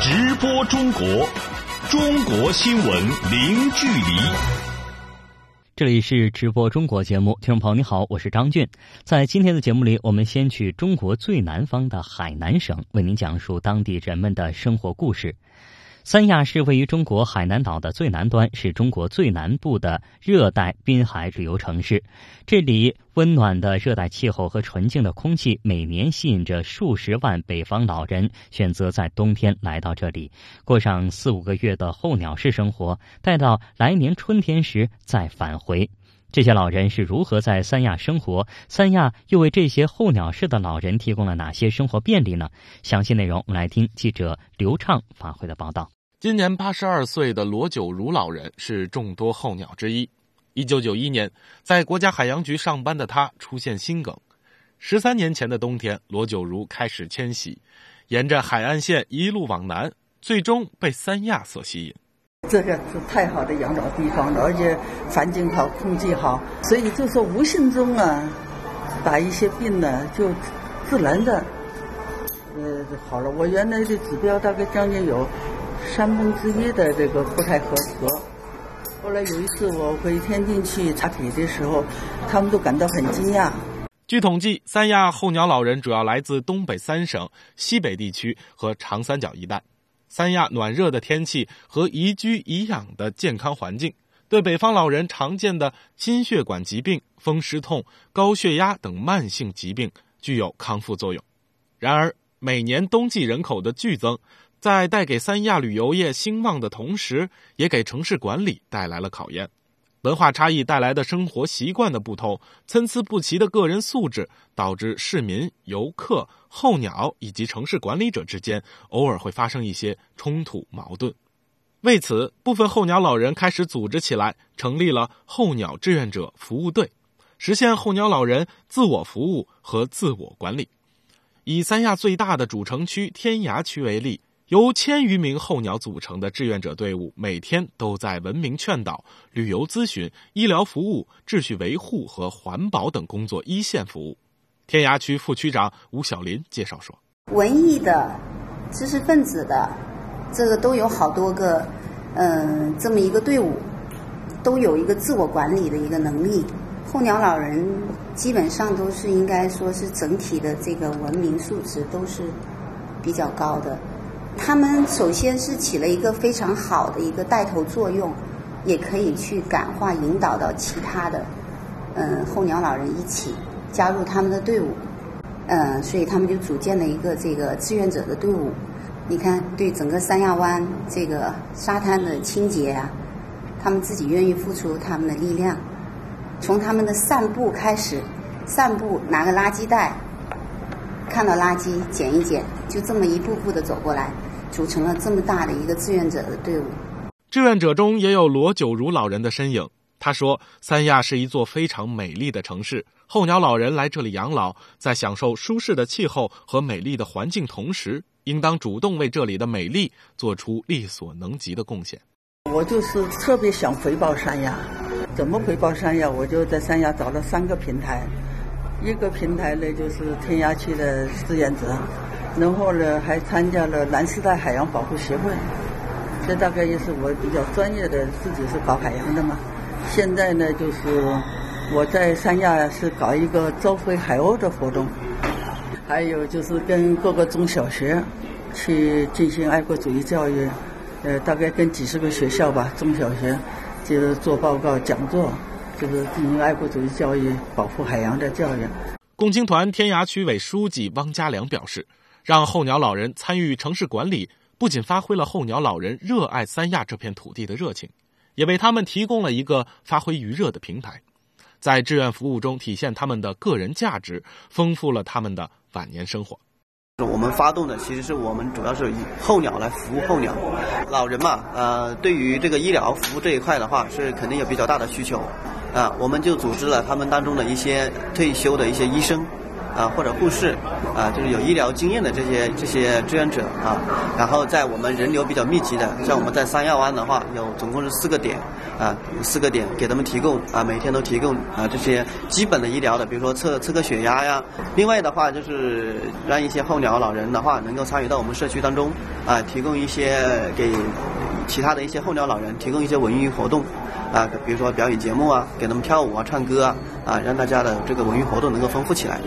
直播中国，中国新闻零距离。这里是直播中国节目，听众朋友你好，我是张俊。在今天的节目里，我们先去中国最南方的海南省，为您讲述当地人们的生活故事。三亚是位于中国海南岛的最南端，是中国最南部的热带滨海旅游城市。这里温暖的热带气候和纯净的空气，每年吸引着数十万北方老人选择在冬天来到这里，过上四五个月的候鸟式生活，待到来年春天时再返回。这些老人是如何在三亚生活？三亚又为这些候鸟式的老人提供了哪些生活便利呢？详细内容，我们来听记者刘畅发回的报道。今年八十二岁的罗九如老人是众多候鸟之一。一九九一年，在国家海洋局上班的他出现心梗。十三年前的冬天，罗九如开始迁徙，沿着海岸线一路往南，最终被三亚所吸引。这个是太好的养老地方了，而且环境好，空气好，所以就说无形中啊，把一些病呢就自然的呃好了。我原来的指标大概将近有。三分之一的这个不太合格。后来有一次我回天津去查体的时候，他们都感到很惊讶。据统计，三亚候鸟老人主要来自东北三省、西北地区和长三角一带。三亚暖热的天气和宜居宜养的健康环境，对北方老人常见的心血管疾病、风湿痛、高血压等慢性疾病具有康复作用。然而，每年冬季人口的剧增。在带给三亚旅游业兴旺的同时，也给城市管理带来了考验。文化差异带来的生活习惯的不同，参差不齐的个人素质，导致市民、游客、候鸟以及城市管理者之间偶尔会发生一些冲突矛盾。为此，部分候鸟老人开始组织起来，成立了候鸟志愿者服务队，实现候鸟老人自我服务和自我管理。以三亚最大的主城区天涯区为例。由千余名候鸟组成的志愿者队伍，每天都在文明劝导、旅游咨询、医疗服务、秩序维护和环保等工作一线服务。天涯区副区长吴晓林介绍说：“文艺的、知识分子的，这个都有好多个，嗯，这么一个队伍，都有一个自我管理的一个能力。候鸟老人基本上都是应该说是整体的这个文明素质都是比较高的。”他们首先是起了一个非常好的一个带头作用，也可以去感化、引导到其他的，嗯，候鸟老人一起加入他们的队伍，嗯，所以他们就组建了一个这个志愿者的队伍。你看，对整个三亚湾这个沙滩的清洁啊，他们自己愿意付出他们的力量，从他们的散步开始，散步拿个垃圾袋，看到垃圾捡一捡，就这么一步步的走过来。组成了这么大的一个志愿者的队伍。志愿者中也有罗九如老人的身影。他说：“三亚是一座非常美丽的城市，候鸟老人来这里养老，在享受舒适的气候和美丽的环境同时，应当主动为这里的美丽做出力所能及的贡献。”我就是特别想回报三亚，怎么回报三亚？我就在三亚找了三个平台，一个平台呢就是天涯区的志愿者。然后呢，还参加了南丝带海洋保护协会，这大概也是我比较专业的，自己是搞海洋的嘛。现在呢，就是我在三亚是搞一个招飞海鸥的活动，还有就是跟各个中小学去进行爱国主义教育，呃，大概跟几十个学校吧，中小学就是做报告讲座，就是进行爱国主义教育、保护海洋的教育。共青团天涯区委书记汪家良表示。让候鸟老人参与城市管理，不仅发挥了候鸟老人热爱三亚这片土地的热情，也为他们提供了一个发挥余热的平台，在志愿服务中体现他们的个人价值，丰富了他们的晚年生活。我们发动的其实是我们主要是以候鸟来服务候鸟，老人嘛，呃，对于这个医疗服务这一块的话，是肯定有比较大的需求，啊，我们就组织了他们当中的一些退休的一些医生。啊或者护士啊，就是有医疗经验的这些这些志愿者啊，然后在我们人流比较密集的，像我们在三亚湾的话，有总共是四个点啊，四个点给他们提供啊，每天都提供啊这些基本的医疗的，比如说测测个血压呀。另外的话，就是让一些候鸟老人的话能够参与到我们社区当中啊，提供一些给其他的一些候鸟老人提供一些文娱活动。啊，比如说表演节目啊，给他们跳舞啊、唱歌啊，啊，让大家的这个文娱活动能够丰富起来，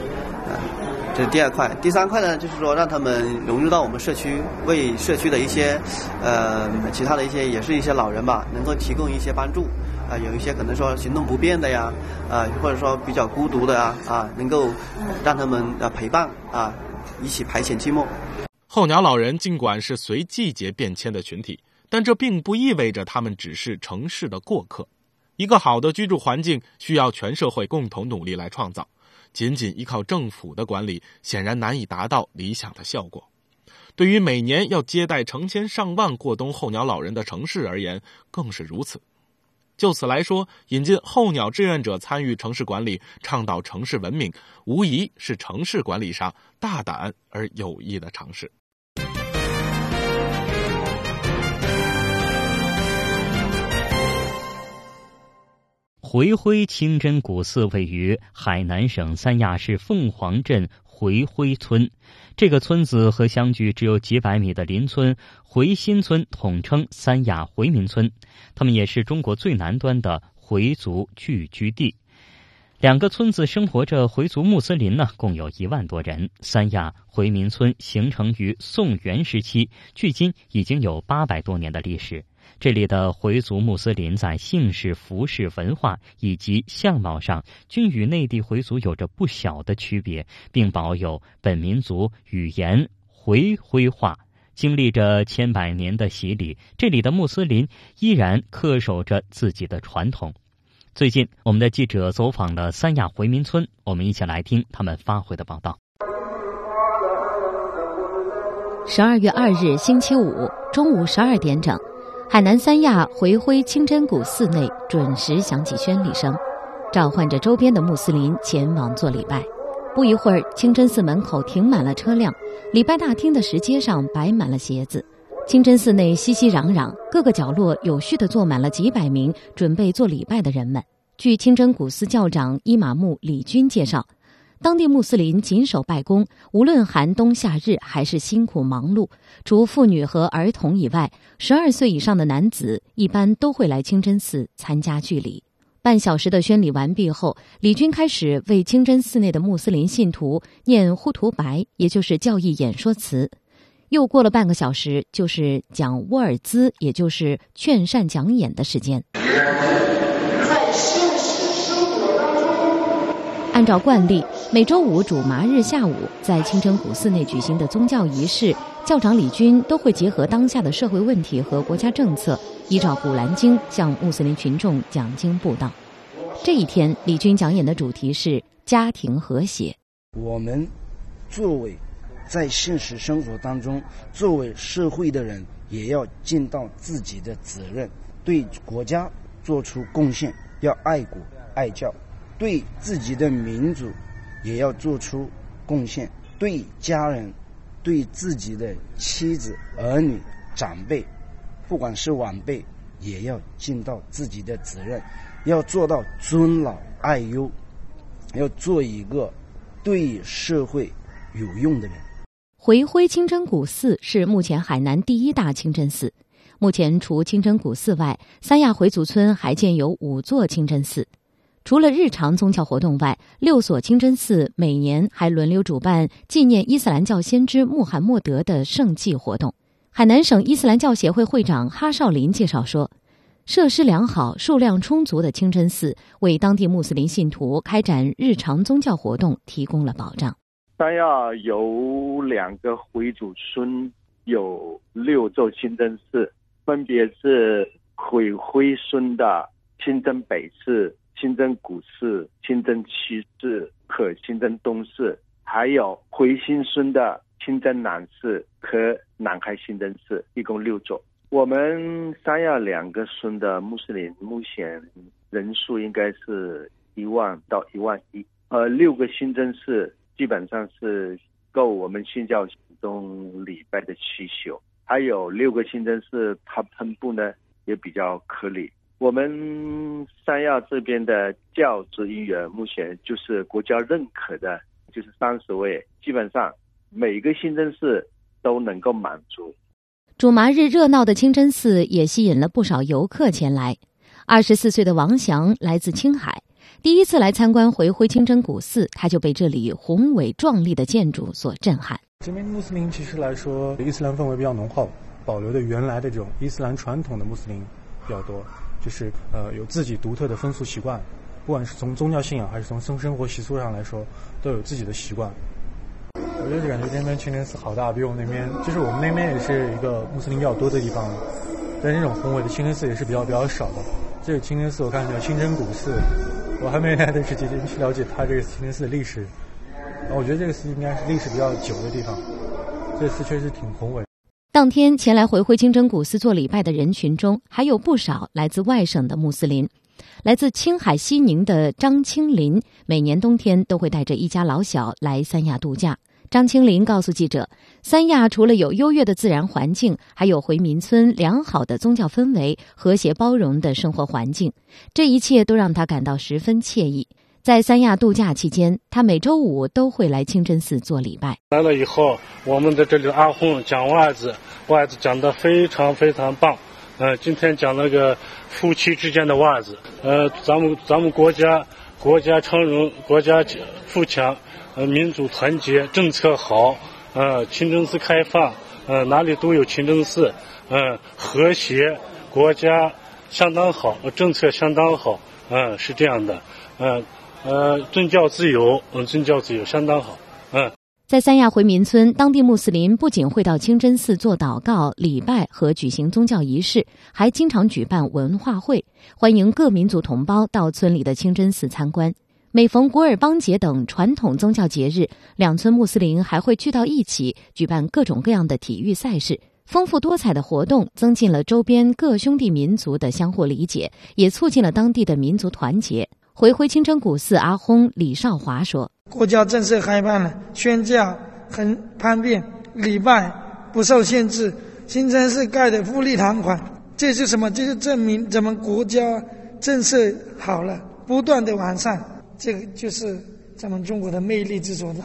这是第二块。第三块呢，就是说让他们融入到我们社区，为社区的一些呃其他的一些也是一些老人吧，能够提供一些帮助。啊，有一些可能说行动不便的呀，啊，或者说比较孤独的呀，啊，能够让他们啊陪伴啊，一起排遣寂寞。候鸟老人尽管是随季节变迁的群体。但这并不意味着他们只是城市的过客。一个好的居住环境需要全社会共同努力来创造，仅仅依靠政府的管理显然难以达到理想的效果。对于每年要接待成千上万过冬候鸟老人的城市而言，更是如此。就此来说，引进候鸟志愿者参与城市管理，倡导城市文明，无疑是城市管理上大胆而有益的尝试。回辉清真古寺位于海南省三亚市凤凰镇回辉村，这个村子和相距只有几百米的邻村回新村统称三亚回民村，他们也是中国最南端的回族聚居地。两个村子生活着回族穆斯林呢，共有一万多人。三亚回民村形成于宋元时期，距今已经有八百多年的历史。这里的回族穆斯林在姓氏、服饰、文化以及相貌上，均与内地回族有着不小的区别，并保有本民族语言回徽话。经历着千百年的洗礼，这里的穆斯林依然恪守着自己的传统。最近，我们的记者走访了三亚回民村，我们一起来听他们发回的报道。十二月二日星期五中午十二点整。海南三亚回辉清真古寺内准时响起宣礼声，召唤着周边的穆斯林前往做礼拜。不一会儿，清真寺门口停满了车辆，礼拜大厅的石阶上摆满了鞋子。清真寺内熙熙攘攘，各个角落有序地坐满了几百名准备做礼拜的人们。据清真古寺教长伊玛目李军介绍。当地穆斯林谨守拜功，无论寒冬夏日还是辛苦忙碌，除妇女和儿童以外，十二岁以上的男子一般都会来清真寺参加聚礼。半小时的宣礼完毕后，李军开始为清真寺内的穆斯林信徒念呼图白，也就是教义演说词。又过了半个小时，就是讲沃尔兹，也就是劝善讲演的时间。按照惯例，每周五主麻日下午，在清真古寺内举行的宗教仪式，教长李军都会结合当下的社会问题和国家政策，依照《古兰经》向穆斯林群众讲经布道。这一天，李军讲演的主题是家庭和谐。我们作为在现实生活当中，作为社会的人，也要尽到自己的责任，对国家做出贡献，要爱国爱教。对自己的民族也要做出贡献，对家人、对自己的妻子、儿女、长辈，不管是晚辈，也要尽到自己的责任，要做到尊老爱幼，要做一个对社会有用的人。回辉清真古寺是目前海南第一大清真寺。目前除清真古寺外，三亚回族村还建有五座清真寺。除了日常宗教活动外，六所清真寺每年还轮流主办纪念伊斯兰教先知穆罕默德的圣祭活动。海南省伊斯兰教协会会长哈少林介绍说：“设施良好、数量充足的清真寺，为当地穆斯林信徒开展日常宗教活动提供了保障。三亚有两个回族村，有六座清真寺，分别是回辉村的清真北寺。”新增古寺、清真西寺和新增东市，还有回新村的清真南市和南海清真寺，一共六座。我们三亚两个村的穆斯林目前人数应该是一万到一万一。呃，六个新增市基本上是够我们信教中礼拜的需求。还有六个新增市，它分布呢也比较合理。我们三亚这边的教职人员目前就是国家认可的，就是三十位，基本上每个清真寺都能够满足。主麻日热闹的清真寺也吸引了不少游客前来。二十四岁的王翔来自青海，第一次来参观回辉清真古寺，他就被这里宏伟壮丽的建筑所震撼。这边穆斯林其实来说，伊斯兰氛围比较浓厚，保留的原来的这种伊斯兰传统的穆斯林比较多，就是呃有自己独特的风俗习惯，不管是从宗教信仰还是从生生活习俗上来说，都有自己的习惯。我就是感觉这边清真寺好大，比我们那边，就是我们那边也是一个穆斯林比较多的地方，但这种宏伟的清真寺也是比较比较少的。这个清真寺我看叫清真古寺，我还没来得及去了解它这个清真寺的历史。我觉得这个寺应该是历史比较久的地方，这寺确实挺宏伟。当天前来回辉清真古寺做礼拜的人群中，还有不少来自外省的穆斯林。来自青海西宁的张青林，每年冬天都会带着一家老小来三亚度假。张青林告诉记者：“三亚除了有优越的自然环境，还有回民村良好的宗教氛围、和谐包容的生活环境，这一切都让他感到十分惬意。在三亚度假期间，他每周五都会来清真寺做礼拜。来了以后，我们在这里阿訇讲袜子，袜子讲得非常非常棒。呃，今天讲那个夫妻之间的袜子。呃，咱们咱们国家国家昌荣，国家富强。”呃，民主团结，政策好，呃，清真寺开放，呃，哪里都有清真寺，嗯，和谐，国家相当好，政策相当好，嗯，是这样的，嗯，呃，宗教自由，嗯，宗教自由相当好，嗯。在三亚回民村，当地穆斯林不仅会到清真寺做祷告、礼拜和举行宗教仪式，还经常举办文化会，欢迎各民族同胞到村里的清真寺参观。每逢古尔邦节等传统宗教节日，两村穆斯林还会聚到一起举办各种各样的体育赛事，丰富多彩的活动增进了周边各兄弟民族的相互理解，也促进了当地的民族团结。回回清真古寺阿訇李少华说：“国家正式开放了，宣教很方便，礼拜不受限制，清真寺盖的富丽堂皇，这是什么？这就证明咱们国家政策好了，不断的完善。”这个就是咱们中国的魅力之所在。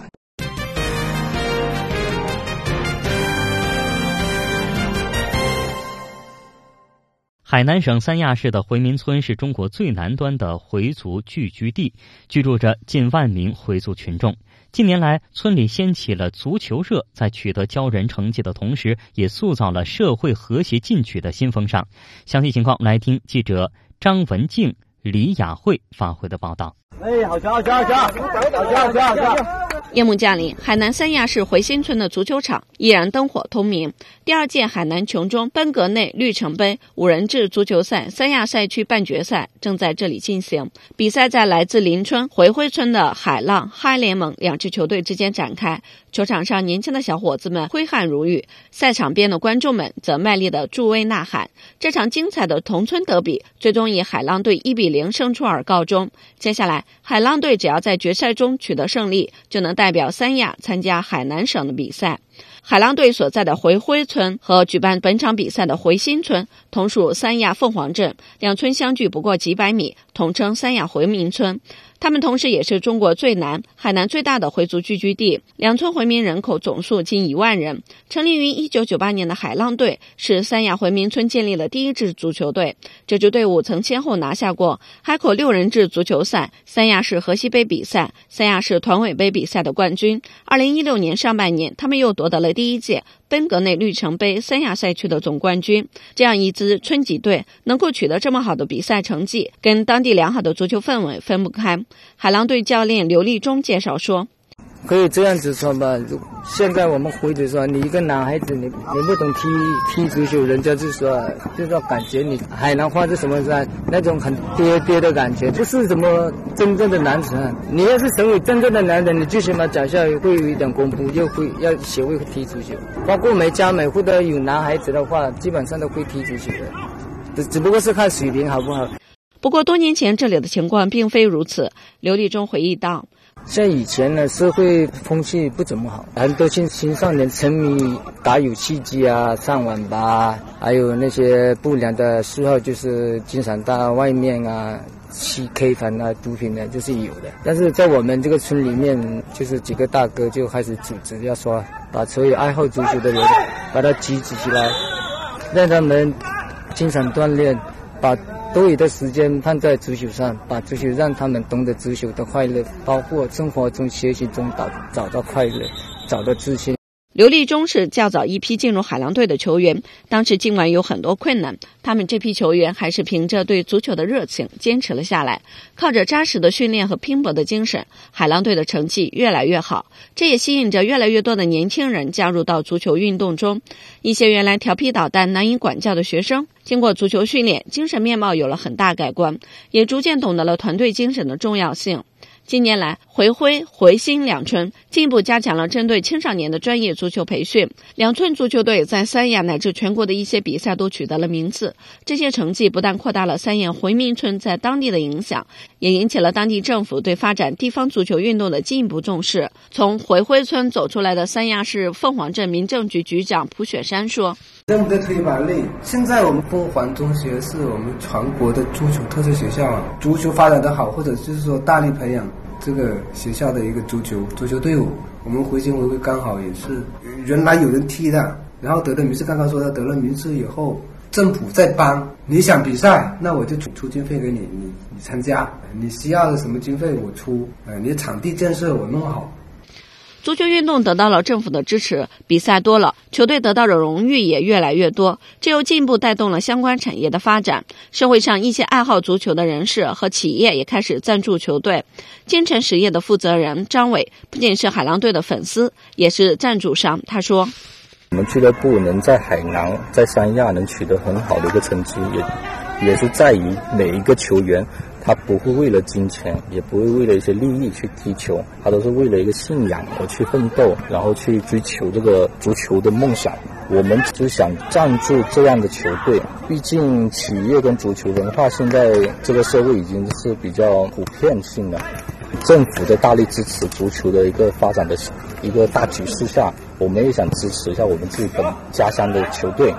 海南省三亚市的回民村是中国最南端的回族聚居地，居住着近万名回族群众。近年来，村里掀起了足球热，在取得骄人成绩的同时，也塑造了社会和谐进取的新风尚。详细情况，来听记者张文静、李雅慧发回的报道。哎，好球，好球，好强，好强，好强，好强！夜幕降临，海南三亚市回新村的足球场依然灯火通明。第二届海南琼中奔格内绿城杯五人制足球赛三亚赛区半决赛正在这里进行。比赛在来自邻村回辉村的海浪嗨联盟两支球队之间展开。球场上，年轻的小伙子们挥汗如雨，赛场边的观众们则卖力的助威呐喊。这场精彩的同村德比最终以海浪队一比零胜出而告终。接下来，海浪队只要在决赛中取得胜利，就能带代表三亚参加海南省的比赛。海浪队所在的回辉村和举办本场比赛的回新村同属三亚凤凰镇，两村相距不过几百米，统称三亚回民村。他们同时也是中国最南、海南最大的回族聚居地。两村回民人口总数近一万人。成立于一九九八年的海浪队是三亚回民村建立的第一支足球队。这支队伍曾先后拿下过海口六人制足球赛、三亚市河西杯比赛、三亚市团委杯比赛的冠军。二零一六年上半年，他们又夺得了第一届。奔格内绿城杯三亚赛区的总冠军，这样一支村级队能够取得这么好的比赛成绩，跟当地良好的足球氛围分不开。海浪队教练刘立忠介绍说。可以这样子说吧，现在我们回去说，你一个男孩子，你你不懂踢踢足球，人家就说就说感觉你海南话是什么噻？那种很爹爹的感觉，不是什么真正的男人。你要是成为真正的男人，你最起码脚下会有一点功夫，又会要学会踢足球。包括每家每户都有男孩子的话，基本上都会踢足球的，只只不过是看水平好不好。不过多年前这里的情况并非如此，刘立忠回忆道。像以前呢，社会风气不怎么好，很多青青少年沉迷打游戏机啊、上网吧，还有那些不良的嗜好，就是经常到外面啊去 K 房啊、毒品的，就是有的。但是在我们这个村里面，就是几个大哥就开始组织，要说把所有爱好足球的人把他集集起来，让他们经常锻炼，把。多余的时间放在足球上，把足球让他们懂得足球的快乐，包括生活中、学习中找找到快乐，找到自信。刘立忠是较早一批进入海狼队的球员，当时尽管有很多困难，他们这批球员还是凭着对足球的热情坚持了下来，靠着扎实的训练和拼搏的精神，海狼队的成绩越来越好。这也吸引着越来越多的年轻人加入到足球运动中。一些原来调皮捣蛋、难以管教的学生，经过足球训练，精神面貌有了很大改观，也逐渐懂得了团队精神的重要性。近年来，回辉、回新两村进一步加强了针对青少年的专业足球培训。两村足球队在三亚乃至全国的一些比赛都取得了名次。这些成绩不但扩大了三亚回民村在当地的影响，也引起了当地政府对发展地方足球运动的进一步重视。从回辉村走出来的三亚市凤凰镇民政局局长蒲雪山说：“认不得推把累。现在我们凤凰中学是我们全国的足球特色学校啊，足球发展的好，或者就是说大力培养。”这个学校的一个足球足球队伍，我们回新回归刚好也是原来有人踢的，然后得了名次。刚刚说他得了名次以后，政府在帮你想比赛，那我就出出经费给你，你你参加，你需要的什么经费我出，呃，你的场地建设我弄好。足球运动得到了政府的支持，比赛多了，球队得到的荣誉也越来越多，这又进一步带动了相关产业的发展。社会上一些爱好足球的人士和企业也开始赞助球队。金城实业的负责人张伟不仅是海狼队的粉丝，也是赞助商。他说：“我们俱乐部能在海南、在三亚能取得很好的一个成绩，也也是在于每一个球员。”他不会为了金钱，也不会为了一些利益去踢球，他都是为了一个信仰而去奋斗，然后去追求这个足球的梦想。我们就想赞助这样的球队，毕竟企业跟足球文化现在这个社会已经是比较普遍性的。政府的大力支持足球的一个发展的一个大局势下，我们也想支持一下我们自己本家乡的球队。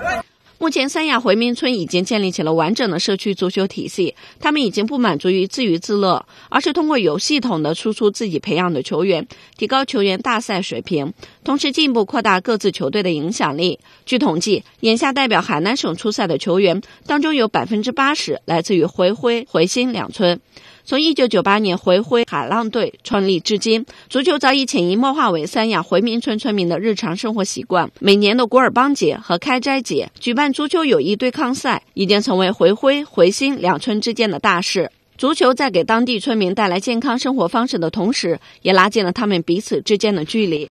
目前，三亚回民村已经建立起了完整的社区足球体系。他们已经不满足于自娱自乐，而是通过有系统的输出自己培养的球员，提高球员大赛水平，同时进一步扩大各自球队的影响力。据统计，眼下代表海南省出赛的球员当中，有百分之八十来自于回辉、回新两村。从一九九八年回辉海浪队创立至今，足球早已潜移默化为三亚回民村村民的日常生活习惯。每年的古尔邦节和开斋节举办足球友谊对抗赛，已经成为回辉、回新两村之间的大事。足球在给当地村民带来健康生活方式的同时，也拉近了他们彼此之间的距离。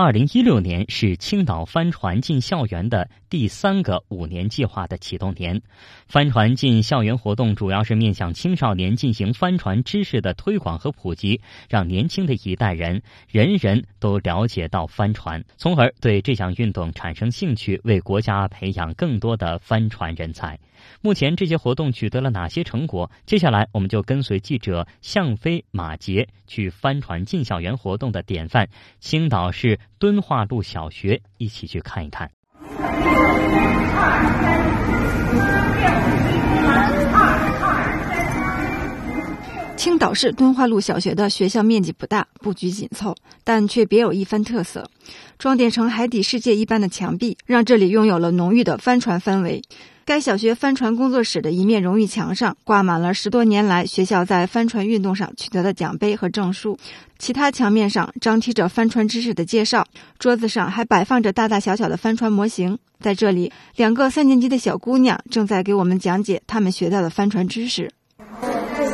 二零一六年是青岛帆船进校园的第三个五年计划的启动年。帆船进校园活动主要是面向青少年进行帆船知识的推广和普及，让年轻的一代人人人都了解到帆船，从而对这项运动产生兴趣，为国家培养更多的帆船人才。目前这些活动取得了哪些成果？接下来我们就跟随记者向飞、马杰去帆船进校园活动的典范青岛市敦化路小学一起去看一看。青岛市敦化路小学的学校面积不大，布局紧凑，但却别有一番特色。装点成海底世界一般的墙壁，让这里拥有了浓郁的帆船氛围。该小学帆船工作室的一面荣誉墙上挂满了十多年来学校在帆船运动上取得的奖杯和证书，其他墙面上张贴着帆船知识的介绍，桌子上还摆放着大大小小的帆船模型。在这里，两个三年级的小姑娘正在给我们讲解他们学到的帆船知识。这个是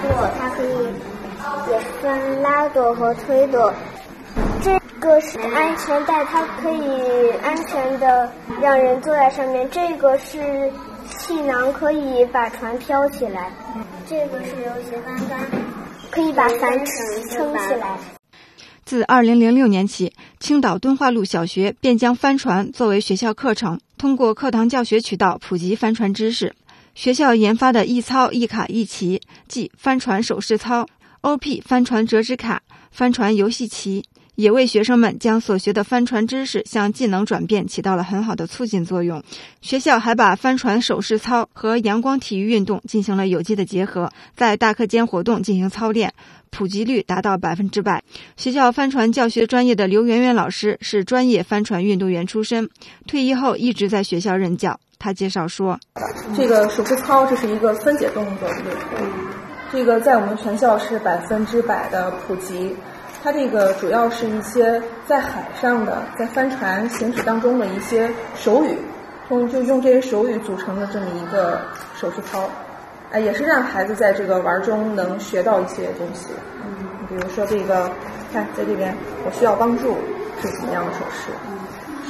舵，它可以也分拉舵和推舵。个是安全带，它可以安全的让人坐在上面。这个是气囊，可以把船飘起来。这个是有斜帆杆，可以把帆撑起来。自2006年起，青岛敦化路小学便将帆船作为学校课程，通过课堂教学渠道普及帆船知识。学校研发的一操一卡一棋，即帆船手势操、OP 帆船折纸卡、帆船游戏棋。也为学生们将所学的帆船知识向技能转变起到了很好的促进作用。学校还把帆船手势操和阳光体育运动进行了有机的结合，在大课间活动进行操练，普及率达到百分之百。学校帆船教学专业的刘媛媛老师是专业帆船运动员出身，退役后一直在学校任教。他介绍说：“这个手势操这是一个分解动作，这个在我们全校是百分之百的普及。”它这个主要是一些在海上的，在帆船行驶当中的一些手语，用就用这些手语组成的这么一个手势操，哎，也是让孩子在这个玩中能学到一些东西。嗯，比如说这个，看在这边，我需要帮助是什么样的手势？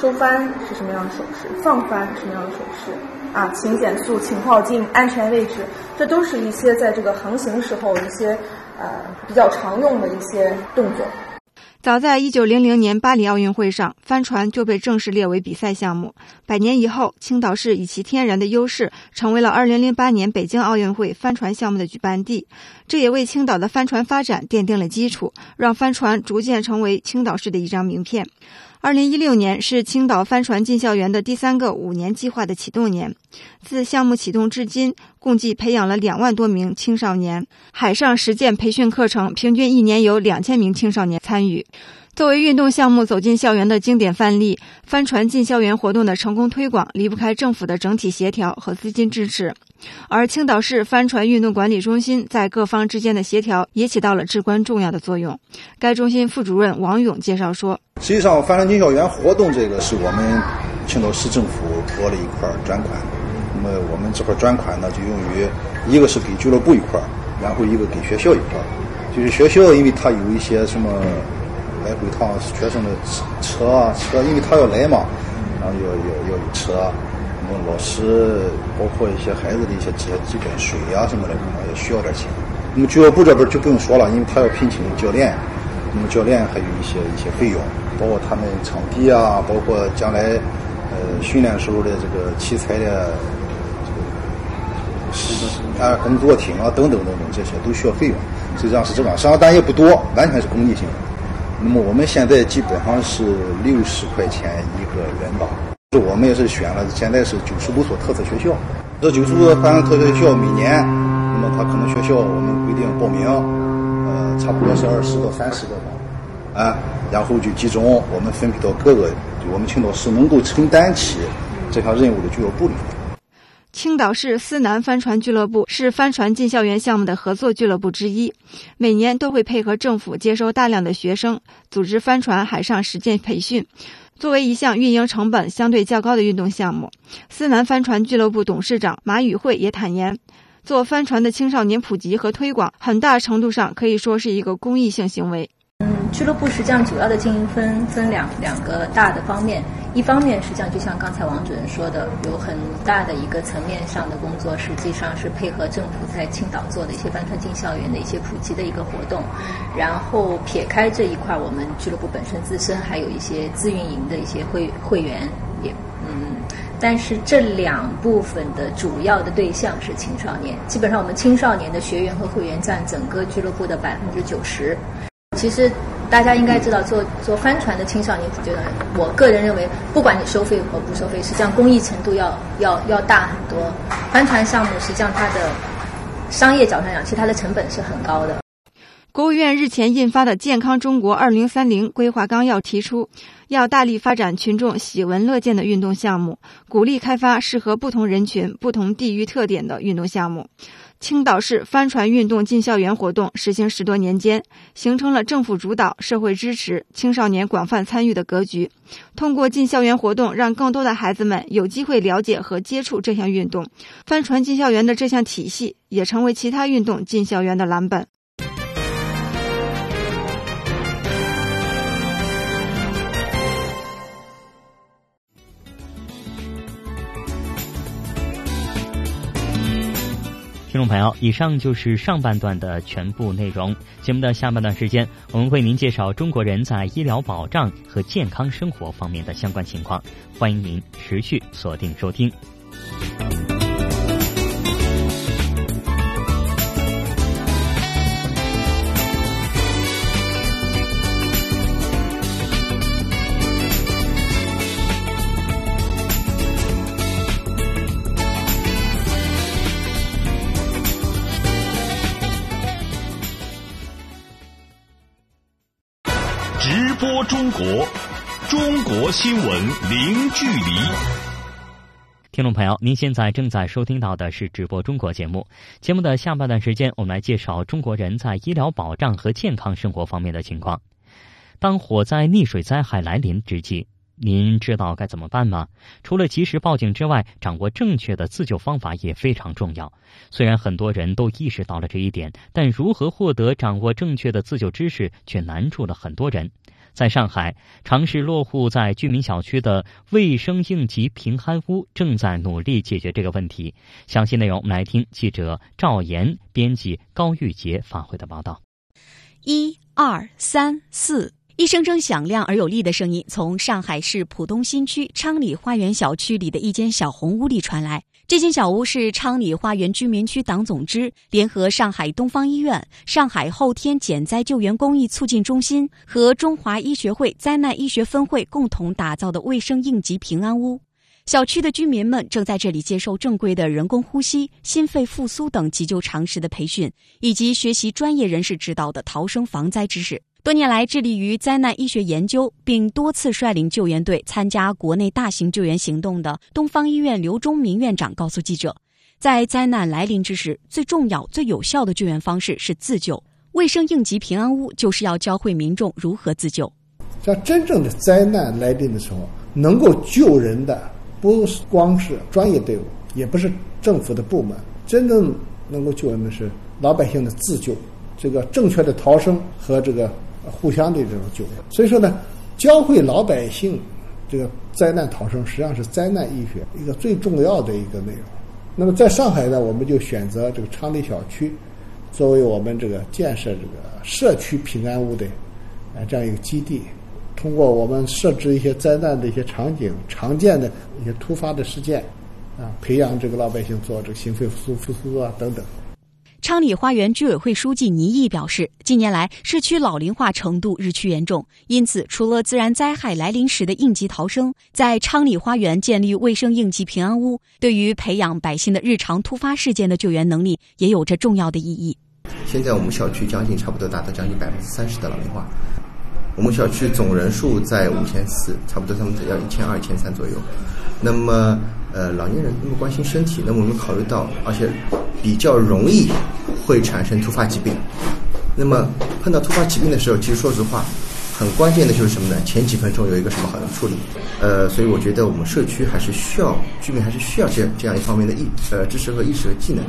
收帆是什么样的手势？放帆什么样的手势？啊，请减速，请靠近，安全位置，这都是一些在这个航行时候一些。呃，比较常用的一些动作。早在一九零零年巴黎奥运会上，帆船就被正式列为比赛项目。百年以后，青岛市以其天然的优势，成为了二零零八年北京奥运会帆船项目的举办地。这也为青岛的帆船发展奠定了基础，让帆船逐渐成为青岛市的一张名片。二零一六年是青岛帆船进校园的第三个五年计划的启动年。自项目启动至今，共计培养了两万多名青少年。海上实践培训课程平均一年有两千名青少年参与。作为运动项目走进校园的经典范例，帆船进校园活动的成功推广离不开政府的整体协调和资金支持。而青岛市帆船运动管理中心在各方之间的协调也起到了至关重要的作用。该中心副主任王勇介绍说：“实际上，帆船进校园活动这个是我们青岛市政府拨了一块专款。那么我们这块专款呢，就用于一个是给俱乐部一块，然后一个给学校一块。就是学校，因为它有一些什么来回趟学生的车啊车，因为他要来嘛，然后要要要有车。”那么老师包括一些孩子的一些这些基本水呀什么的，可能也需要点钱。那么俱乐部这边就不用说了，因为他要聘请教练，那么教练还有一些一些费用，包括他们场地啊，包括将来呃训练时候的这个器材的这个啊工作艇啊等等等等这些都需要费用。实际上是这样，上但也不多，完全是公益性的。那么我们现在基本上是六十块钱一个人吧。我们也是选了，现在是九十五所特色学校。这九十五所特色学校每年，那么他可能学校我们规定报名，呃，差不多是二十到三十个吧，啊，然后就集中我们分配到各个我们青岛市能够承担起这项任务的俱乐部里。青岛市思南帆船俱乐部是帆船进校园项目的合作俱乐部之一，每年都会配合政府接收大量的学生，组织帆船海上实践培训。作为一项运营成本相对较高的运动项目，思南帆船俱乐部董事长马宇慧也坦言，做帆船的青少年普及和推广，很大程度上可以说是一个公益性行为。俱乐部实际上主要的经营分分两两个大的方面，一方面实际上就像刚才王主任说的，有很大的一个层面上的工作，实际上是配合政府在青岛做的一些帆船进校园的一些普及的一个活动。然后撇开这一块，我们俱乐部本身自身还有一些自运营的一些会会员，也嗯，但是这两部分的主要的对象是青少年，基本上我们青少年的学员和会员占整个俱乐部的百分之九十。其实大家应该知道，做做帆船的青少年，觉得我个人认为，不管你收费和不收费，实际上公益程度要要要大很多。帆船项目实际上它的商业角度上讲，其实它的成本是很高的。国务院日前印发的《健康中国二零三零规划纲要》提出，要大力发展群众喜闻乐见的运动项目，鼓励开发适合不同人群、不同地域特点的运动项目。青岛市帆船运动进校园活动实行十多年间，形成了政府主导、社会支持、青少年广泛参与的格局。通过进校园活动，让更多的孩子们有机会了解和接触这项运动。帆船进校园的这项体系，也成为其他运动进校园的蓝本。听众朋友，以上就是上半段的全部内容。节目的下半段时间，我们为您介绍中国人在医疗保障和健康生活方面的相关情况。欢迎您持续锁定收听。新闻零距离。听众朋友，您现在正在收听到的是直播中国节目。节目的下半段时间，我们来介绍中国人在医疗保障和健康生活方面的情况。当火灾、溺水灾害来临之际，您知道该怎么办吗？除了及时报警之外，掌握正确的自救方法也非常重要。虽然很多人都意识到了这一点，但如何获得掌握正确的自救知识，却难住了很多人。在上海，尝试落户在居民小区的卫生应急平安屋正在努力解决这个问题。详细内容，我们来听记者赵岩、编辑高玉杰发回的报道。一二三四。一声声响亮而有力的声音从上海市浦东新区昌里花园小区里的一间小红屋里传来。这间小屋是昌里花园居民区党总支联合上海东方医院、上海后天减灾救援公益促进中心和中华医学会灾难医学分会共同打造的卫生应急平安屋。小区的居民们正在这里接受正规的人工呼吸、心肺复苏等急救常识的培训，以及学习专业人士指导的逃生防灾知识。多年来致力于灾难医学研究，并多次率领救援队参加国内大型救援行动的东方医院刘忠明院长告诉记者，在灾难来临之时，最重要、最有效的救援方式是自救。卫生应急平安屋就是要教会民众如何自救。像真正的灾难来临的时候，能够救人的不光是专业队伍，也不是政府的部门，真正能够救人的是老百姓的自救，这个正确的逃生和这个。互相的这种救援，所以说呢，教会老百姓这个灾难逃生，实际上是灾难医学一个最重要的一个内容。那么在上海呢，我们就选择这个昌黎小区作为我们这个建设这个社区平安屋的啊这样一个基地。通过我们设置一些灾难的一些场景、常见的一些突发的事件啊，培养这个老百姓做这个心肺复苏、复苏啊等等。昌里花园居委会书记倪毅表示，近年来市区老龄化程度日趋严重，因此除了自然灾害来临时的应急逃生，在昌里花园建立卫生应急平安屋，对于培养百姓的日常突发事件的救援能力也有着重要的意义。现在我们小区将近差不多达到将近百分之三十的老龄化，我们小区总人数在五千四，差不多他们只要一千二、一千三左右。那么，呃，老年人那么关心身体，那么我们考虑到，而且比较容易会产生突发疾病。那么碰到突发疾病的时候，其实说实话，很关键的就是什么呢？前几分钟有一个什么好的处理。呃，所以我觉得我们社区还是需要居民还是需要这这样一方面的意呃知识和意识和技能。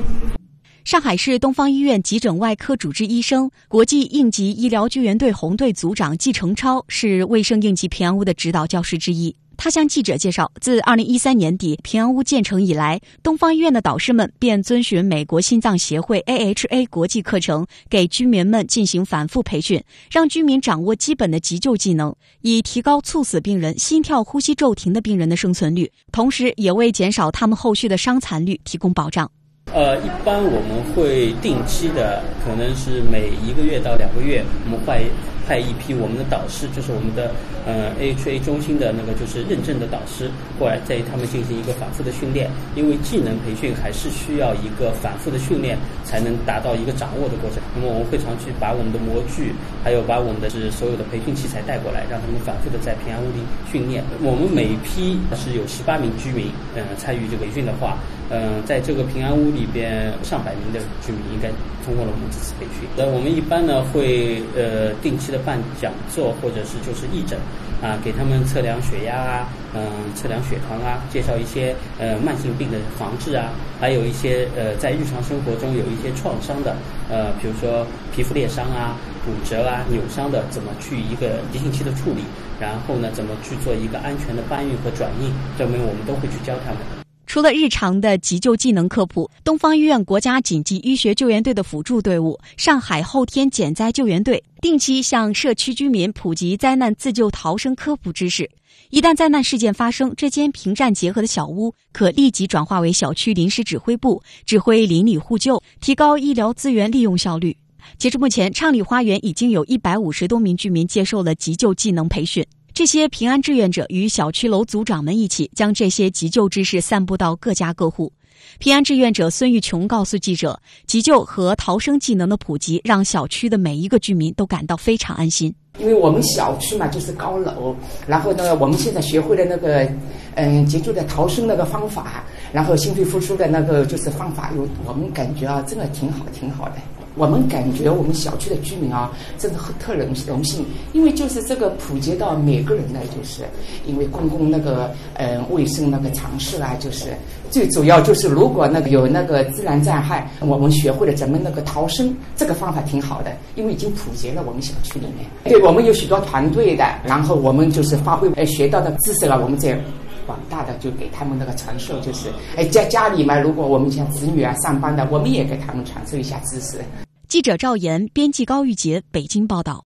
上海市东方医院急诊外科主治医生、国际应急医疗救援队红队组长季成超是卫生应急平安屋的指导教师之一。他向记者介绍，自二零一三年底平安屋建成以来，东方医院的导师们便遵循美国心脏协会 AHA 国际课程，给居民们进行反复培训，让居民掌握基本的急救技能，以提高猝死病人、心跳、呼吸骤停的病人的生存率，同时也为减少他们后续的伤残率提供保障。呃，一般我们会定期的，可能是每一个月到两个月，我们会。派一批我们的导师，就是我们的呃 H A 中心的那个就是认证的导师过来，在他们进行一个反复的训练。因为技能培训还是需要一个反复的训练，才能达到一个掌握的过程。那么我们会常去把我们的模具，还有把我们的是所有的培训器材带过来，让他们反复的在平安屋里训练。我们每批是有十八名居民，嗯，参与这个培训的话，嗯，在这个平安屋里边，上百名的居民应该通过了我们这次培训。那我们一般呢会呃定期的办讲座或者是就是义诊，啊，给他们测量血压啊，嗯，测量血糖啊，介绍一些呃慢性病的防治啊，还有一些呃在日常生活中有一些创伤的，呃，比如说皮肤裂伤啊、骨折啊、扭伤的，怎么去一个急性期的处理，然后呢，怎么去做一个安全的搬运和转运，这边我们都会去教他们。除了日常的急救技能科普，东方医院国家紧急医学救援队的辅助队伍——上海后天减灾救援队，定期向社区居民普及灾难自救逃生科普知识。一旦灾难事件发生，这间平战结合的小屋可立即转化为小区临时指挥部，指挥邻里互救，提高医疗资源利用效率。截至目前，昌里花园已经有一百五十多名居民接受了急救技能培训。这些平安志愿者与小区楼组长们一起，将这些急救知识散布到各家各户。平安志愿者孙玉琼告诉记者：“急救和逃生技能的普及，让小区的每一个居民都感到非常安心。因为我们小区嘛就是高楼，然后呢，我们现在学会了那个嗯急救的逃生那个方法，然后心肺复苏的那个就是方法，有我们感觉啊，真的挺好，挺好的。”我们感觉我们小区的居民啊，真的特荣荣幸，因为就是这个普及到每个人呢，就是因为公共那个嗯卫生那个常识啊，就是最主要就是如果那个有那个自然灾害，我们学会了怎么那个逃生，这个方法挺好的，因为已经普及了我们小区里面。对我们有许多团队的，然后我们就是发挥呃学到的知识了，我们在广大的就给他们那个传授，就是哎在家里嘛，如果我们像子女啊上班的，我们也给他们传授一下知识。记者赵岩，编辑高玉杰，北京报道。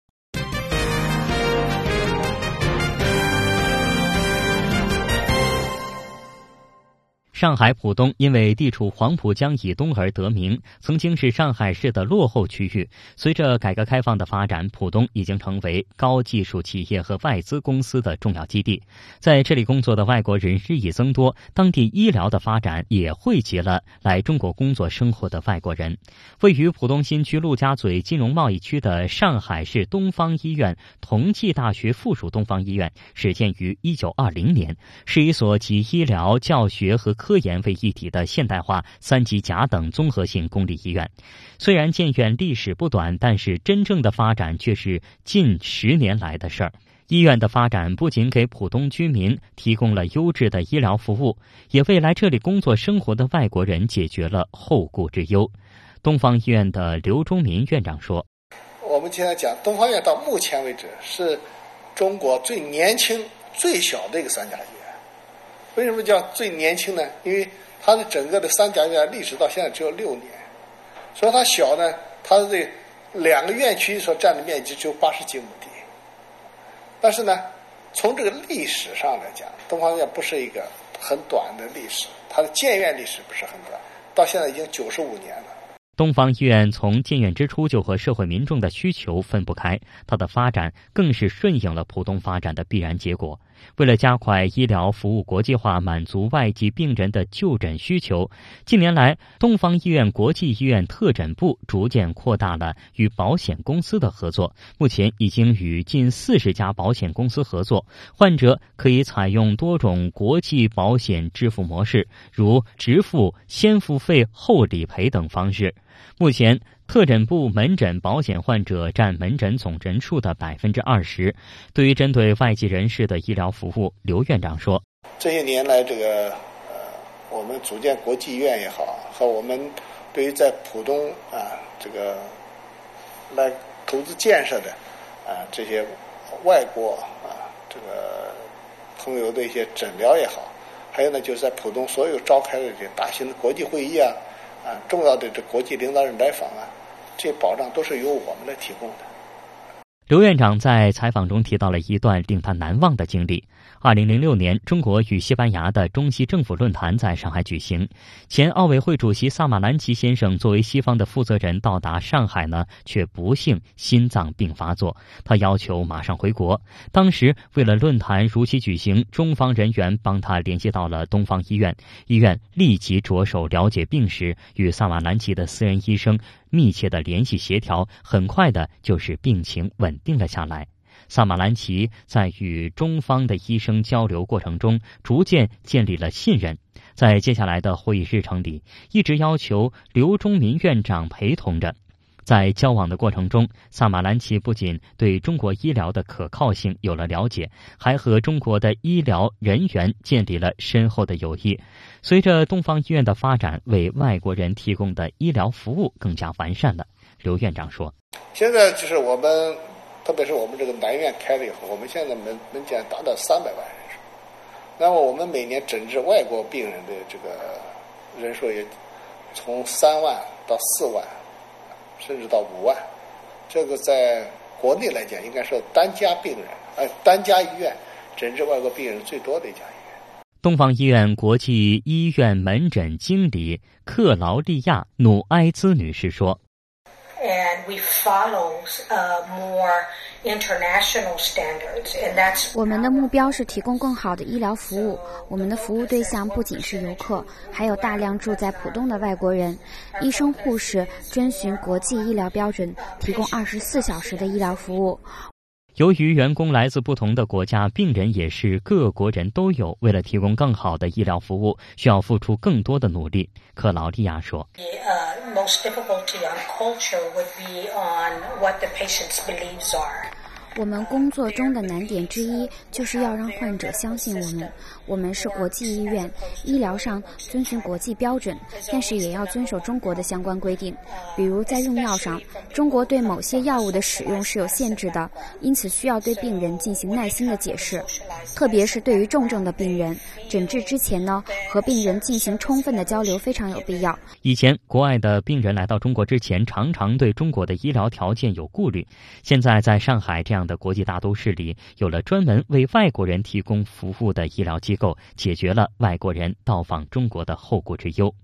上海浦东因为地处黄浦江以东而得名，曾经是上海市的落后区域。随着改革开放的发展，浦东已经成为高技术企业和外资公司的重要基地。在这里工作的外国人日益增多，当地医疗的发展也汇集了来中国工作生活的外国人。位于浦东新区陆家嘴金融贸易区的上海市东方医院同济大学附属东方医院，始建于一九二零年，是一所集医疗、教学和科研为一体的现代化三级甲等综合性公立医院，虽然建院历史不短，但是真正的发展却是近十年来的事儿。医院的发展不仅给浦东居民提供了优质的医疗服务，也为来这里工作生活的外国人解决了后顾之忧。东方医院的刘忠民院长说：“我们经常讲，东方院到目前为止是中国最年轻、最小的一个三甲医院。”为什么叫最年轻呢？因为它的整个的三甲医院历史到现在只有六年，所以它小呢，它的这两个院区所占的面积只有八十几亩地。但是呢，从这个历史上来讲，东方医院不是一个很短的历史，它的建院历史不是很短，到现在已经九十五年了。东方医院从建院之初就和社会民众的需求分不开，它的发展更是顺应了浦东发展的必然结果。为了加快医疗服务国际化，满足外籍病人的就诊需求，近年来，东方医院国际医院特诊部逐渐扩大了与保险公司的合作。目前已经与近四十家保险公司合作，患者可以采用多种国际保险支付模式，如直付、先付费后理赔等方式。目前，特诊部门诊保险患者占门诊总人数的百分之二十。对于针对外籍人士的医疗服务，刘院长说：“这些年来，这个呃，我们组建国际医院也好，和我们对于在浦东啊这个来投资建设的啊这些外国啊这个朋友的一些诊疗也好，还有呢，就是在浦东所有召开的这些大型的国际会议啊。”啊，重要的这国际领导人来访啊，这保障都是由我们来提供的。刘院长在采访中提到了一段令他难忘的经历。二零零六年，中国与西班牙的中西政府论坛在上海举行。前奥委会主席萨马兰奇先生作为西方的负责人到达上海呢，却不幸心脏病发作，他要求马上回国。当时为了论坛如期举行，中方人员帮他联系到了东方医院，医院立即着手了解病史，与萨马兰奇的私人医生密切的联系协调，很快的就是病情稳定了下来。萨马兰奇在与中方的医生交流过程中，逐渐建立了信任。在接下来的会议日程里，一直要求刘忠民院长陪同着。在交往的过程中，萨马兰奇不仅对中国医疗的可靠性有了了解，还和中国的医疗人员建立了深厚的友谊。随着东方医院的发展，为外国人提供的医疗服务更加完善了。刘院长说：“现在就是我们。”特别是我们这个南院开了以后，我们现在门门诊达到三百万人数，那么我们每年诊治外国病人的这个人数也从三万到四万，甚至到五万。这个在国内来讲，应该是单家病人，呃，单家医院诊治外国病人最多的一家医院。东方医院国际医院门诊经理克劳利亚·努埃兹女士说。And we follow uh, more international standards, and that's. 我们的目标是提供更好的医疗服务。我们的服务对象不仅是游客，还有大量住在浦东的外国人。医生、护士遵循国际医疗标准，提供二十四小时的医疗服务。由于员工来自不同的国家，病人也是各国人都有。为了提供更好的医疗服务，需要付出更多的努力。克劳利亚说。我们工作中的难点之一就是要让患者相信我们。我们是国际医院，医疗上遵循国际标准，但是也要遵守中国的相关规定。比如在用药上，中国对某些药物的使用是有限制的，因此需要对病人进行耐心的解释。特别是对于重症的病人，诊治之前呢，和病人进行充分的交流非常有必要。以前国外的病人来到中国之前，常常对中国的医疗条件有顾虑。现在在上海这样。的国际大都市里，有了专门为外国人提供服务的医疗机构，解决了外国人到访中国的后顾之忧。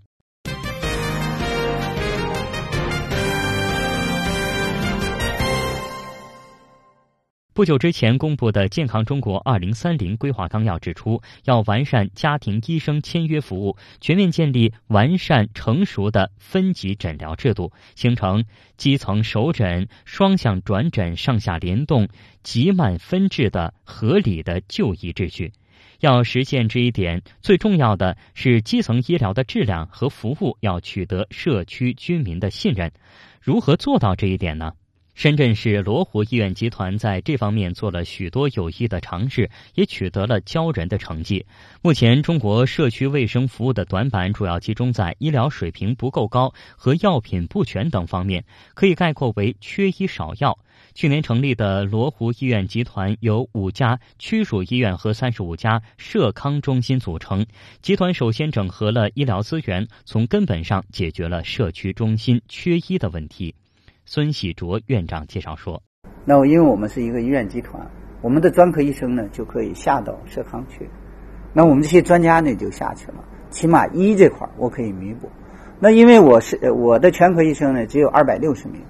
不久之前公布的《健康中国二零三零规划纲要》指出，要完善家庭医生签约服务，全面建立完善成熟的分级诊疗制度，形成基层首诊、双向转诊、上下联动、急慢分治的合理的就医秩序。要实现这一点，最重要的是基层医疗的质量和服务要取得社区居民的信任。如何做到这一点呢？深圳市罗湖医院集团在这方面做了许多有益的尝试，也取得了骄人的成绩。目前，中国社区卫生服务的短板主要集中在医疗水平不够高和药品不全等方面，可以概括为缺医少药。去年成立的罗湖医院集团由五家区属医院和三十五家社康中心组成。集团首先整合了医疗资源，从根本上解决了社区中心缺医的问题。孙喜卓院长介绍说：“那因为我们是一个医院集团，我们的专科医生呢就可以下到社康去，那我们这些专家呢就下去了，起码医这块我可以弥补。那因为我是我的全科医生呢只有二百六十名，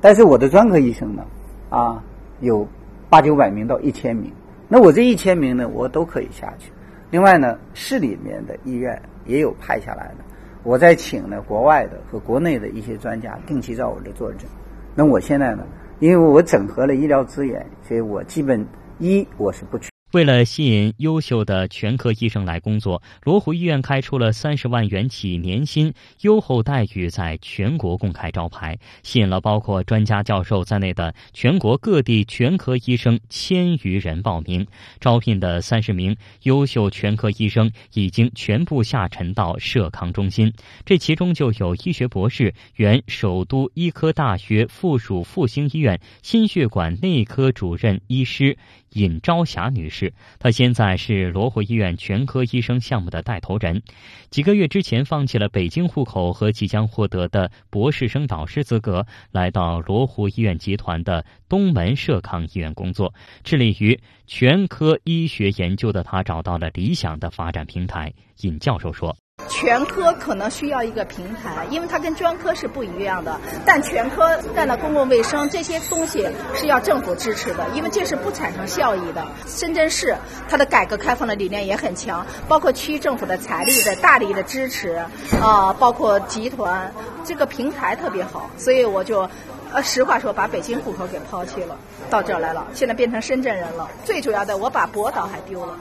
但是我的专科医生呢啊有八九百名到一千名，那我这一千名呢我都可以下去。另外呢市里面的医院也有派下来的，我再请呢国外的和国内的一些专家定期在我这坐诊。”那我现在呢？因为我整合了医疗资源，所以我基本一我是不缺。为了吸引优秀的全科医生来工作，罗湖医院开出了三十万元起年薪、优厚待遇，在全国公开招牌，吸引了包括专家教授在内的全国各地全科医生千余人报名。招聘的三十名优秀全科医生已经全部下沉到社康中心，这其中就有医学博士、原首都医科大学附属复兴医院心血管内科主任医师。尹朝霞女士，她现在是罗湖医院全科医生项目的带头人。几个月之前，放弃了北京户口和即将获得的博士生导师资格，来到罗湖医院集团的东门社康医院工作，致力于全科医学研究的她，找到了理想的发展平台。尹教授说。全科可能需要一个平台，因为它跟专科是不一样的。但全科干的公共卫生这些东西是要政府支持的，因为这是不产生效益的。深圳市它的改革开放的理念也很强，包括区政府的财力的大力的支持啊，包括集团这个平台特别好，所以我就，呃，实话说把北京户口给抛弃了，到这儿来了，现在变成深圳人了。最主要的，我把博导还丢了。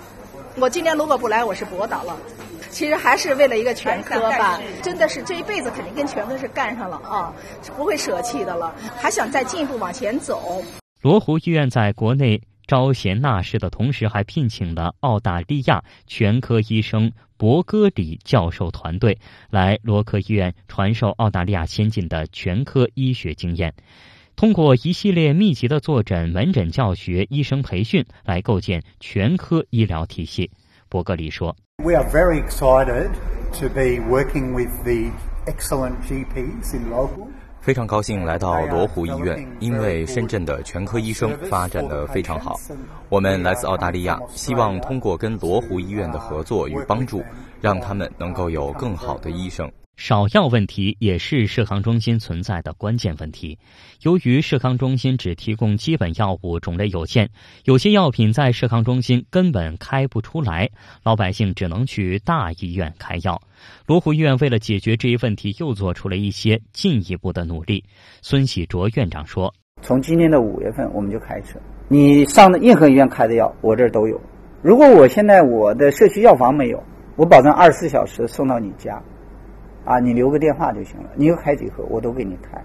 我今年如果不来，我是博导了。其实还是为了一个全科吧，真的是这一辈子肯定跟全科是干上了啊，不会舍弃的了，还想再进一步往前走。罗湖医院在国内招贤纳士的同时，还聘请了澳大利亚全科医生博戈里教授团队来罗科医院传授澳大利亚先进的全科医学经验，通过一系列密集的坐诊、门诊教学、医生培训来构建全科医疗体系。伯格里说：“We are very excited to be working with the excellent GPs in local.” 非常高兴来到罗湖医院，因为深圳的全科医生发展的非常好。我们来自澳大利亚，希望通过跟罗湖医院的合作与帮助，让他们能够有更好的医生。少药问题也是社康中心存在的关键问题。由于社康中心只提供基本药物，种类有限，有些药品在社康中心根本开不出来，老百姓只能去大医院开药。罗湖医院为了解决这一问题，又做出了一些进一步的努力。孙喜卓院长说：“从今年的五月份，我们就开始，你上的任何医院开的药，我这儿都有。如果我现在我的社区药房没有，我保证二十四小时送到你家。”啊，你留个电话就行了。你要开几盒，我都给你开。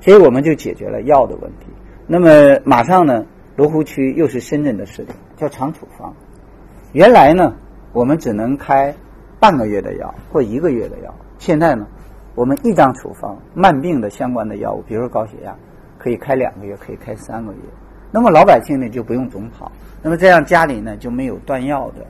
所以我们就解决了药的问题。那么马上呢，罗湖区又是深圳的试点，叫长处方。原来呢，我们只能开半个月的药或一个月的药。现在呢，我们一张处方，慢病的相关的药物，比如说高血压，可以开两个月，可以开三个月。那么老百姓呢就不用总跑。那么这样家里呢就没有断药的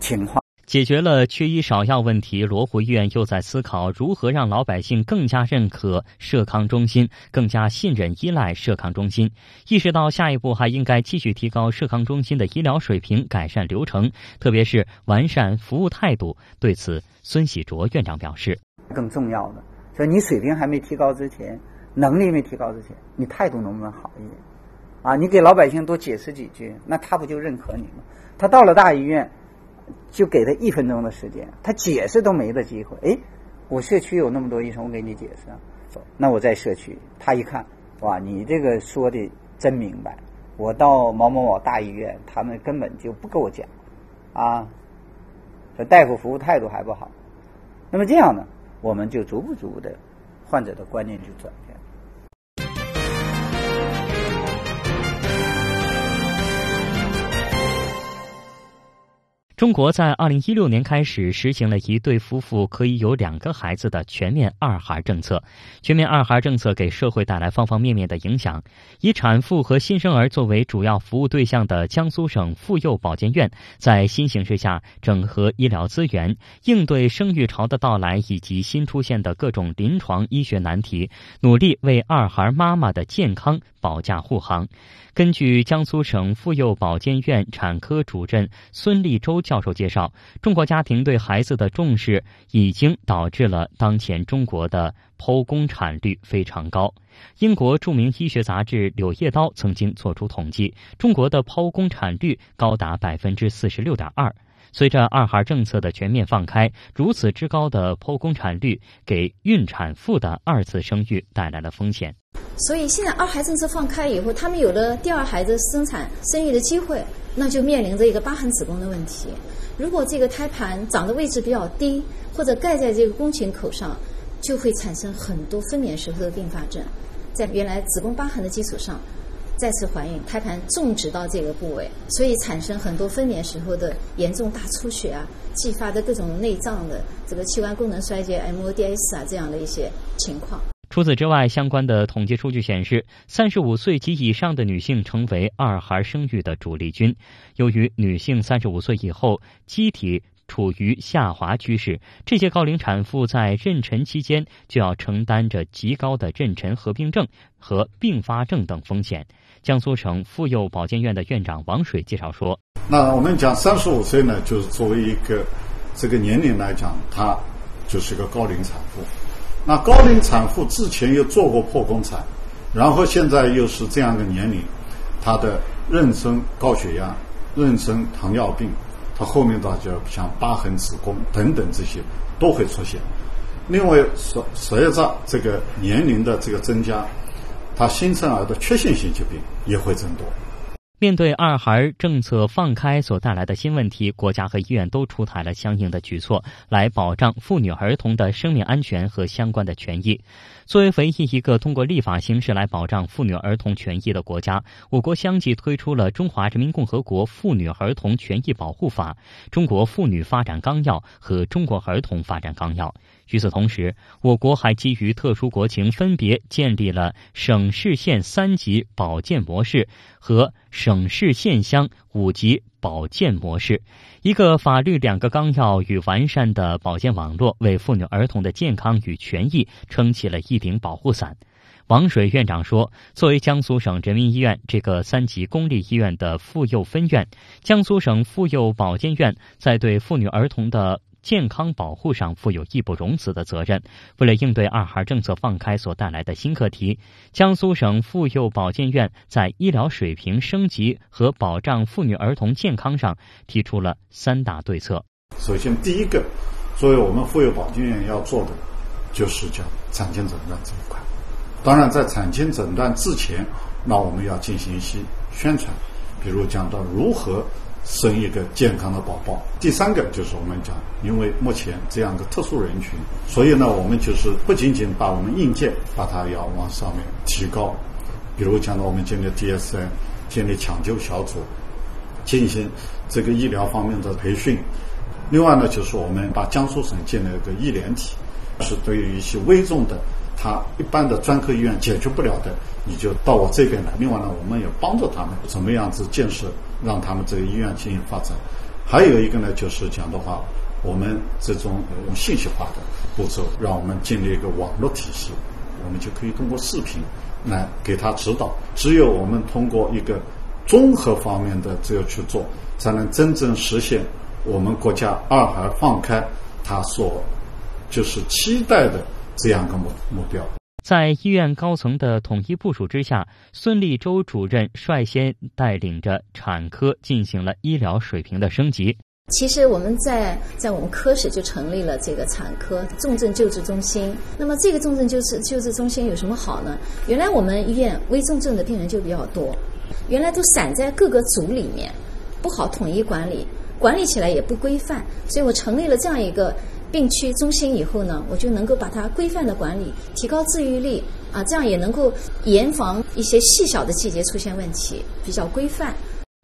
情况。解决了缺医少药问题，罗湖医院又在思考如何让老百姓更加认可社康中心，更加信任依赖社康中心。意识到下一步还应该继续提高社康中心的医疗水平，改善流程，特别是完善服务态度。对此，孙喜卓院长表示：“更重要的，说你水平还没提高之前，能力没提高之前，你态度能不能好一点？啊，你给老百姓多解释几句，那他不就认可你吗？他到了大医院。”就给他一分钟的时间，他解释都没的机会。哎，我社区有那么多医生，我给你解释。那我在社区，他一看，哇，你这个说的真明白。我到某某某大医院，他们根本就不跟我讲，啊，这大夫服务态度还不好。那么这样呢，我们就逐步逐步的，患者的观念就转中国在二零一六年开始实行了一对夫妇可以有两个孩子的全面二孩政策。全面二孩政策给社会带来方方面面的影响。以产妇和新生儿作为主要服务对象的江苏省妇幼保健院，在新形势下整合医疗资源，应对生育潮的到来以及新出现的各种临床医学难题，努力为二孩妈妈的健康保驾护航。根据江苏省妇幼保健院产科主任孙立洲教授介绍，中国家庭对孩子的重视已经导致了当前中国的剖宫产率非常高。英国著名医学杂志《柳叶刀》曾经做出统计，中国的剖宫产率高达百分之四十六点二。随着二孩政策的全面放开，如此之高的剖宫产率，给孕产妇的二次生育带来了风险。所以现在二孩政策放开以后，他们有了第二孩子生产生育的机会，那就面临着一个疤痕子宫的问题。如果这个胎盘长的位置比较低，或者盖在这个宫颈口上，就会产生很多分娩时候的并发症，在原来子宫疤痕的基础上。再次怀孕，胎盘种植到这个部位，所以产生很多分娩时候的严重大出血啊，继发的各种内脏的这个器官功能衰竭 （MODS） 啊这样的一些情况。除此之外，相关的统计数据显示，三十五岁及以上的女性成为二孩生育的主力军。由于女性三十五岁以后机体处于下滑趋势，这些高龄产妇在妊娠期间就要承担着极高的妊娠合并症和并发症等风险。江苏省妇幼保健院的院长王水介绍说：“那我们讲三十五岁呢，就是作为一个这个年龄来讲，她就是一个高龄产妇。那高龄产妇之前又做过剖宫产，然后现在又是这样的年龄，她的妊娠高血压、妊娠糖尿病。”她后面大家像疤痕子宫等等这些都会出现。另外，随随着这个年龄的这个增加，它新生儿的缺陷性疾病也会增多。面对二孩政策放开所带来的新问题，国家和医院都出台了相应的举措，来保障妇女儿童的生命安全和相关的权益。作为唯一一个通过立法形式来保障妇女儿童权益的国家，我国相继推出了《中华人民共和国妇女儿童权益保护法》《中国妇女发展纲要》和《中国儿童发展纲要》。与此同时，我国还基于特殊国情，分别建立了省市县三级保健模式和省市县乡五级保健模式，一个法律、两个纲要与完善的保健网络，为妇女儿童的健康与权益撑起了一顶保护伞。王水院长说：“作为江苏省人民医院这个三级公立医院的妇幼分院，江苏省妇幼保健院在对妇女儿童的健康保护上负有义不容辞的责任。为了应对二孩政策放开所带来的新课题，江苏省妇幼保健院在医疗水平升级和保障妇女儿童健康上提出了三大对策。首先，第一个，作为我们妇幼保健院要做的，就是叫产前诊断这一块。”当然，在产前诊断之前，那我们要进行一些宣传，比如讲到如何生一个健康的宝宝。第三个就是我们讲，因为目前这样的特殊人群，所以呢，我们就是不仅仅把我们硬件把它要往上面提高，比如讲到我们建立 DSI，建立抢救小组，进行这个医疗方面的培训。另外呢，就是我们把江苏省建立一个医联体，是对于一些危重的。他一般的专科医院解决不了的，你就到我这边来。另外呢，我们也帮助他们怎么样子建设，让他们这个医院进行发展。还有一个呢，就是讲的话，我们这种用信息化的步骤，让我们建立一个网络体系，我们就可以通过视频来给他指导。只有我们通过一个综合方面的这个去做，才能真正实现我们国家二孩放开他所就是期待的。这样一个目目标，在医院高层的统一部署之下，孙立周主任率先带领着产科进行了医疗水平的升级。其实我们在在我们科室就成立了这个产科重症救治中心。那么这个重症救治救治中心有什么好呢？原来我们医院危重症的病人就比较多，原来都散在各个组里面，不好统一管理，管理起来也不规范，所以我成立了这样一个。病区中心以后呢，我就能够把它规范的管理，提高治愈率啊，这样也能够严防一些细小的细节出现问题，比较规范。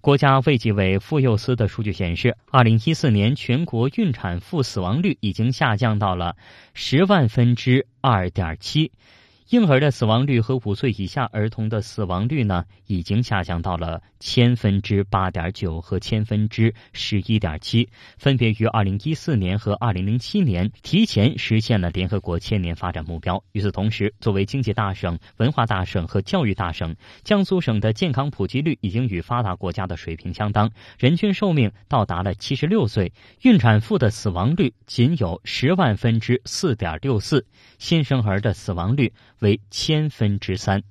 国家卫计委妇幼司的数据显示，二零一四年全国孕产妇死亡率已经下降到了十万分之二点七。婴儿的死亡率和五岁以下儿童的死亡率呢，已经下降到了千分之八点九和千分之十一点七，分别于二零一四年和二零零七年提前实现了联合国千年发展目标。与此同时，作为经济大省、文化大省和教育大省，江苏省的健康普及率已经与发达国家的水平相当，人均寿命到达了七十六岁，孕产妇的死亡率仅有十万分之四点六四，新生儿的死亡率。为千分之三。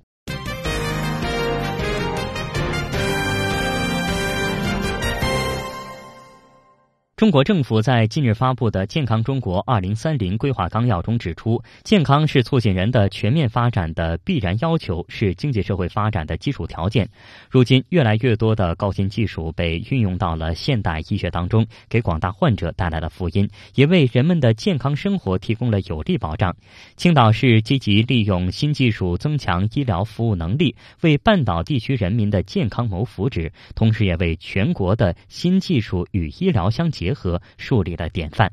中国政府在近日发布的《健康中国二零三零规划纲要》中指出，健康是促进人的全面发展的必然要求，是经济社会发展的基础条件。如今，越来越多的高新技术被运用到了现代医学当中，给广大患者带来了福音，也为人们的健康生活提供了有力保障。青岛市积极利用新技术增强医疗服务能力，为半岛地区人民的健康谋福祉，同时也为全国的新技术与医疗相结。结合树立了典范。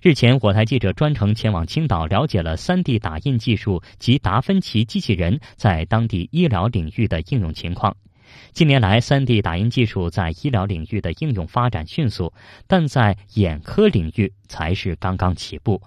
日前，我台记者专程前往青岛，了解了 3D 打印技术及达芬奇机器人在当地医疗领域的应用情况。近年来，3D 打印技术在医疗领域的应用发展迅速，但在眼科领域才是刚刚起步。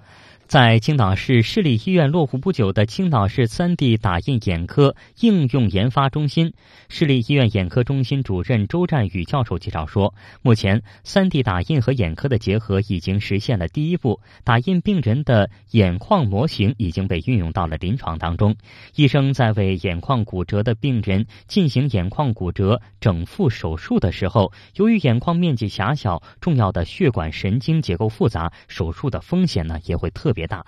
在青岛市市立医院落户不久的青岛市 3D 打印眼科应用研发中心市立医院眼科中心主任周占宇教授介绍说，目前 3D 打印和眼科的结合已经实现了第一步，打印病人的眼眶模型已经被运用到了临床当中。医生在为眼眶骨折的病人进行眼眶骨折整复手术的时候，由于眼眶面积狭小，重要的血管神经结构复杂，手术的风险呢也会特。别大。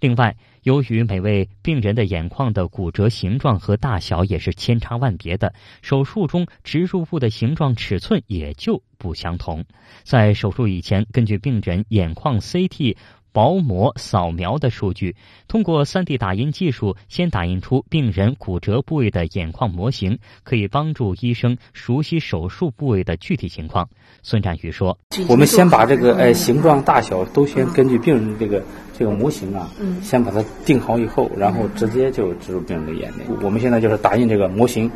另外，由于每位病人的眼眶的骨折形状和大小也是千差万别的，手术中植入物的形状、尺寸也就不相同。在手术以前，根据病人眼眶 CT。薄膜扫描的数据，通过 3D 打印技术，先打印出病人骨折部位的眼眶模型，可以帮助医生熟悉手术部位的具体情况。孙占宇说：“我们先把这个哎形状大小都先根据病人的这个这个模型啊，嗯，先把它定好以后，然后直接就植入病人的眼内。我们现在就是打印这个模型，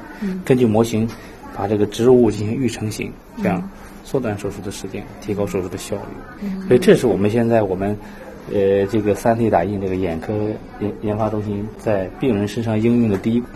根据模型把这个植入物进行预成型，这样缩短手术的时间，提高手术的效率。所以这是我们现在我们呃这个 3D 打印这个眼科研研发中心在病人身上应用的第一步。”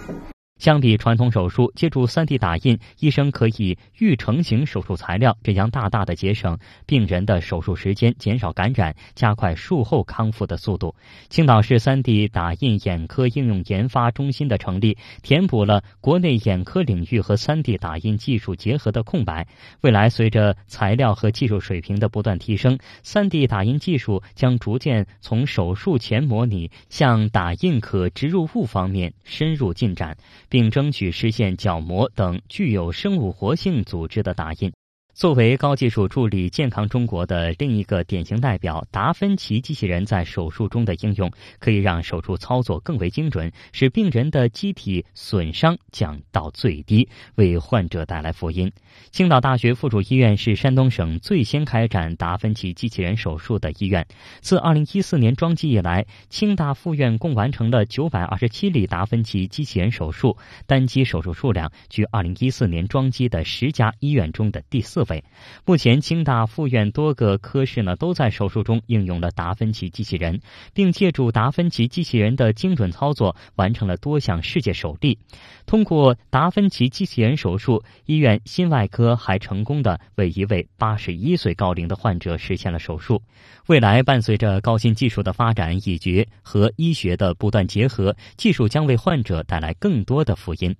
相比传统手术，借助 3D 打印，医生可以预成型手术材料，这将大大的节省病人的手术时间，减少感染，加快术后康复的速度。青岛市 3D 打印眼科应用研发中心的成立，填补了国内眼科领域和 3D 打印技术结合的空白。未来，随着材料和技术水平的不断提升，3D 打印技术将逐渐从手术前模拟向打印可植入物方面深入进展。并争取实现角膜等具有生物活性组织的打印。作为高技术助力健康中国的另一个典型代表，达芬奇机器人在手术中的应用，可以让手术操作更为精准，使病人的机体损伤降到最低，为患者带来福音。青岛大学附属医院是山东省最先开展达芬奇机器人手术的医院。自2014年装机以来，青大附院共完成了927例达芬奇机器人手术，单机手术数量居2014年装机的十家医院中的第四。目前，清大附院多个科室呢都在手术中应用了达芬奇机器人，并借助达芬奇机器人的精准操作，完成了多项世界首例。通过达芬奇机器人手术，医院心外科还成功的为一位八十一岁高龄的患者实现了手术。未来，伴随着高新技术的发展以及和医学的不断结合，技术将为患者带来更多的福音。